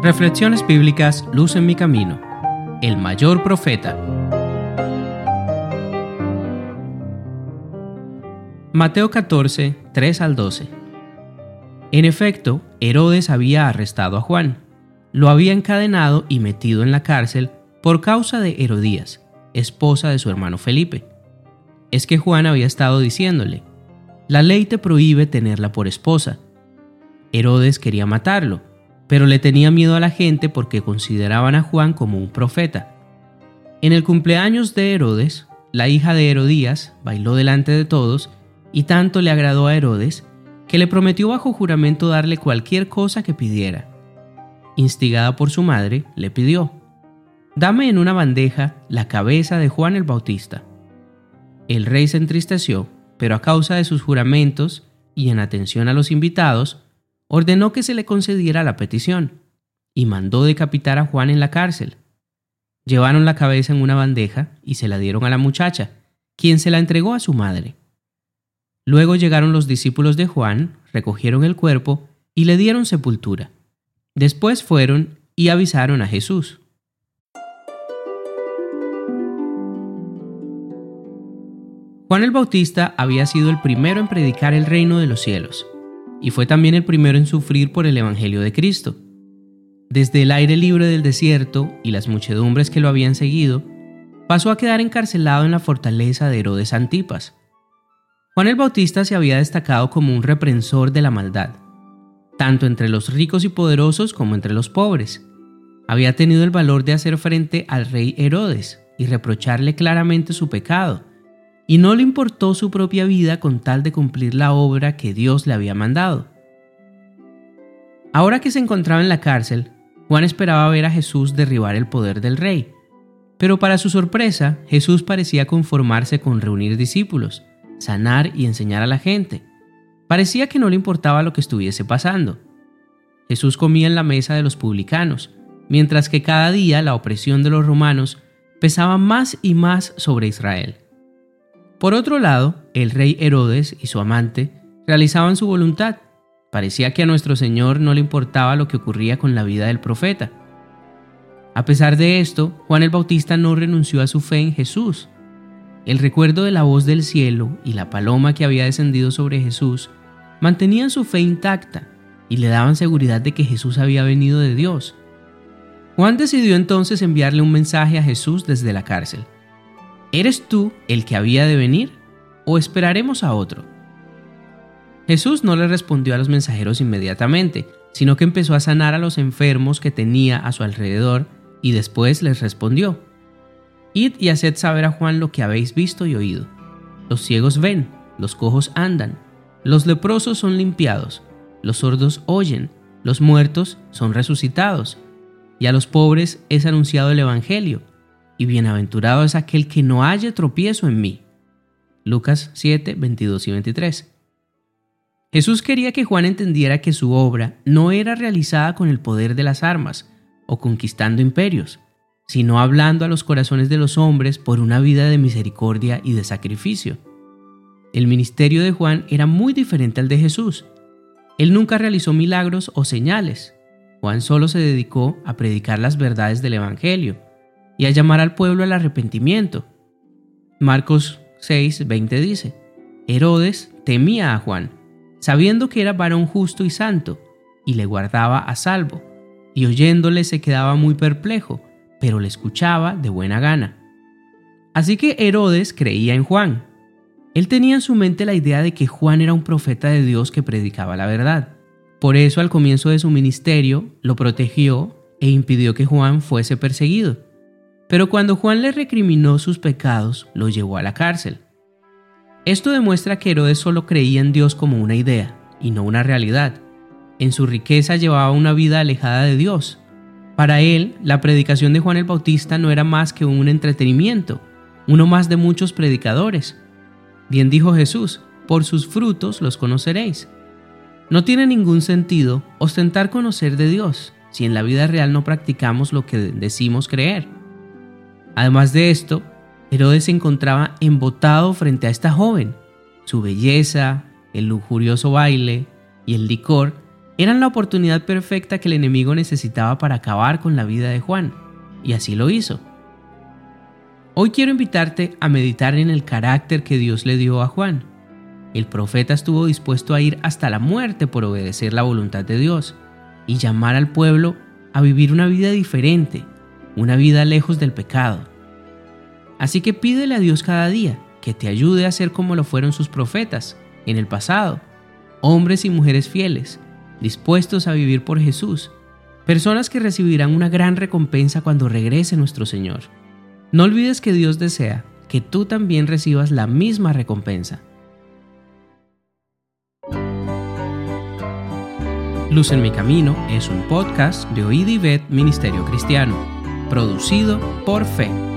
Reflexiones bíblicas Luz en mi camino. El mayor profeta. Mateo 14, 3 al 12. En efecto, Herodes había arrestado a Juan, lo había encadenado y metido en la cárcel por causa de Herodías, esposa de su hermano Felipe. Es que Juan había estado diciéndole, la ley te prohíbe tenerla por esposa. Herodes quería matarlo, pero le tenía miedo a la gente porque consideraban a Juan como un profeta. En el cumpleaños de Herodes, la hija de Herodías bailó delante de todos y tanto le agradó a Herodes que le prometió bajo juramento darle cualquier cosa que pidiera. Instigada por su madre, le pidió, Dame en una bandeja la cabeza de Juan el Bautista. El rey se entristeció, pero a causa de sus juramentos y en atención a los invitados, ordenó que se le concediera la petición y mandó decapitar a Juan en la cárcel. Llevaron la cabeza en una bandeja y se la dieron a la muchacha, quien se la entregó a su madre. Luego llegaron los discípulos de Juan, recogieron el cuerpo y le dieron sepultura. Después fueron y avisaron a Jesús. Juan el Bautista había sido el primero en predicar el reino de los cielos, y fue también el primero en sufrir por el Evangelio de Cristo. Desde el aire libre del desierto y las muchedumbres que lo habían seguido, pasó a quedar encarcelado en la fortaleza de Herodes Antipas, Juan el Bautista se había destacado como un reprensor de la maldad, tanto entre los ricos y poderosos como entre los pobres. Había tenido el valor de hacer frente al rey Herodes y reprocharle claramente su pecado, y no le importó su propia vida con tal de cumplir la obra que Dios le había mandado. Ahora que se encontraba en la cárcel, Juan esperaba ver a Jesús derribar el poder del rey, pero para su sorpresa, Jesús parecía conformarse con reunir discípulos sanar y enseñar a la gente. Parecía que no le importaba lo que estuviese pasando. Jesús comía en la mesa de los publicanos, mientras que cada día la opresión de los romanos pesaba más y más sobre Israel. Por otro lado, el rey Herodes y su amante realizaban su voluntad. Parecía que a nuestro Señor no le importaba lo que ocurría con la vida del profeta. A pesar de esto, Juan el Bautista no renunció a su fe en Jesús el recuerdo de la voz del cielo y la paloma que había descendido sobre Jesús mantenían su fe intacta y le daban seguridad de que Jesús había venido de Dios. Juan decidió entonces enviarle un mensaje a Jesús desde la cárcel. ¿Eres tú el que había de venir o esperaremos a otro? Jesús no le respondió a los mensajeros inmediatamente, sino que empezó a sanar a los enfermos que tenía a su alrededor y después les respondió, Id y haced saber a Juan lo que habéis visto y oído. Los ciegos ven, los cojos andan, los leprosos son limpiados, los sordos oyen, los muertos son resucitados, y a los pobres es anunciado el Evangelio, y bienaventurado es aquel que no haya tropiezo en mí. Lucas 7, 22 y 23. Jesús quería que Juan entendiera que su obra no era realizada con el poder de las armas o conquistando imperios, sino hablando a los corazones de los hombres por una vida de misericordia y de sacrificio. El ministerio de Juan era muy diferente al de Jesús. Él nunca realizó milagros o señales. Juan solo se dedicó a predicar las verdades del Evangelio y a llamar al pueblo al arrepentimiento. Marcos 6, 20 dice, Herodes temía a Juan, sabiendo que era varón justo y santo, y le guardaba a salvo, y oyéndole se quedaba muy perplejo, pero le escuchaba de buena gana. Así que Herodes creía en Juan. Él tenía en su mente la idea de que Juan era un profeta de Dios que predicaba la verdad. Por eso al comienzo de su ministerio lo protegió e impidió que Juan fuese perseguido. Pero cuando Juan le recriminó sus pecados, lo llevó a la cárcel. Esto demuestra que Herodes solo creía en Dios como una idea y no una realidad. En su riqueza llevaba una vida alejada de Dios para él, la predicación de Juan el Bautista no era más que un entretenimiento, uno más de muchos predicadores. Bien dijo Jesús, por sus frutos los conoceréis. No tiene ningún sentido ostentar conocer de Dios si en la vida real no practicamos lo que decimos creer. Además de esto, Herodes se encontraba embotado frente a esta joven. Su belleza, el lujurioso baile y el licor Eran la oportunidad perfecta que el enemigo necesitaba para acabar con la vida de Juan, y así lo hizo. Hoy quiero invitarte a meditar en el carácter que Dios le dio a Juan. El profeta estuvo dispuesto a ir hasta la muerte por obedecer la voluntad de Dios y llamar al pueblo a vivir una vida diferente, una vida lejos del pecado. Así que pídele a Dios cada día que te ayude a ser como lo fueron sus profetas en el pasado, hombres y mujeres fieles, dispuestos a vivir por Jesús, personas que recibirán una gran recompensa cuando regrese nuestro Señor. No olvides que Dios desea que tú también recibas la misma recompensa. Luz en mi camino es un podcast de Oíd Ministerio Cristiano, producido por Fe.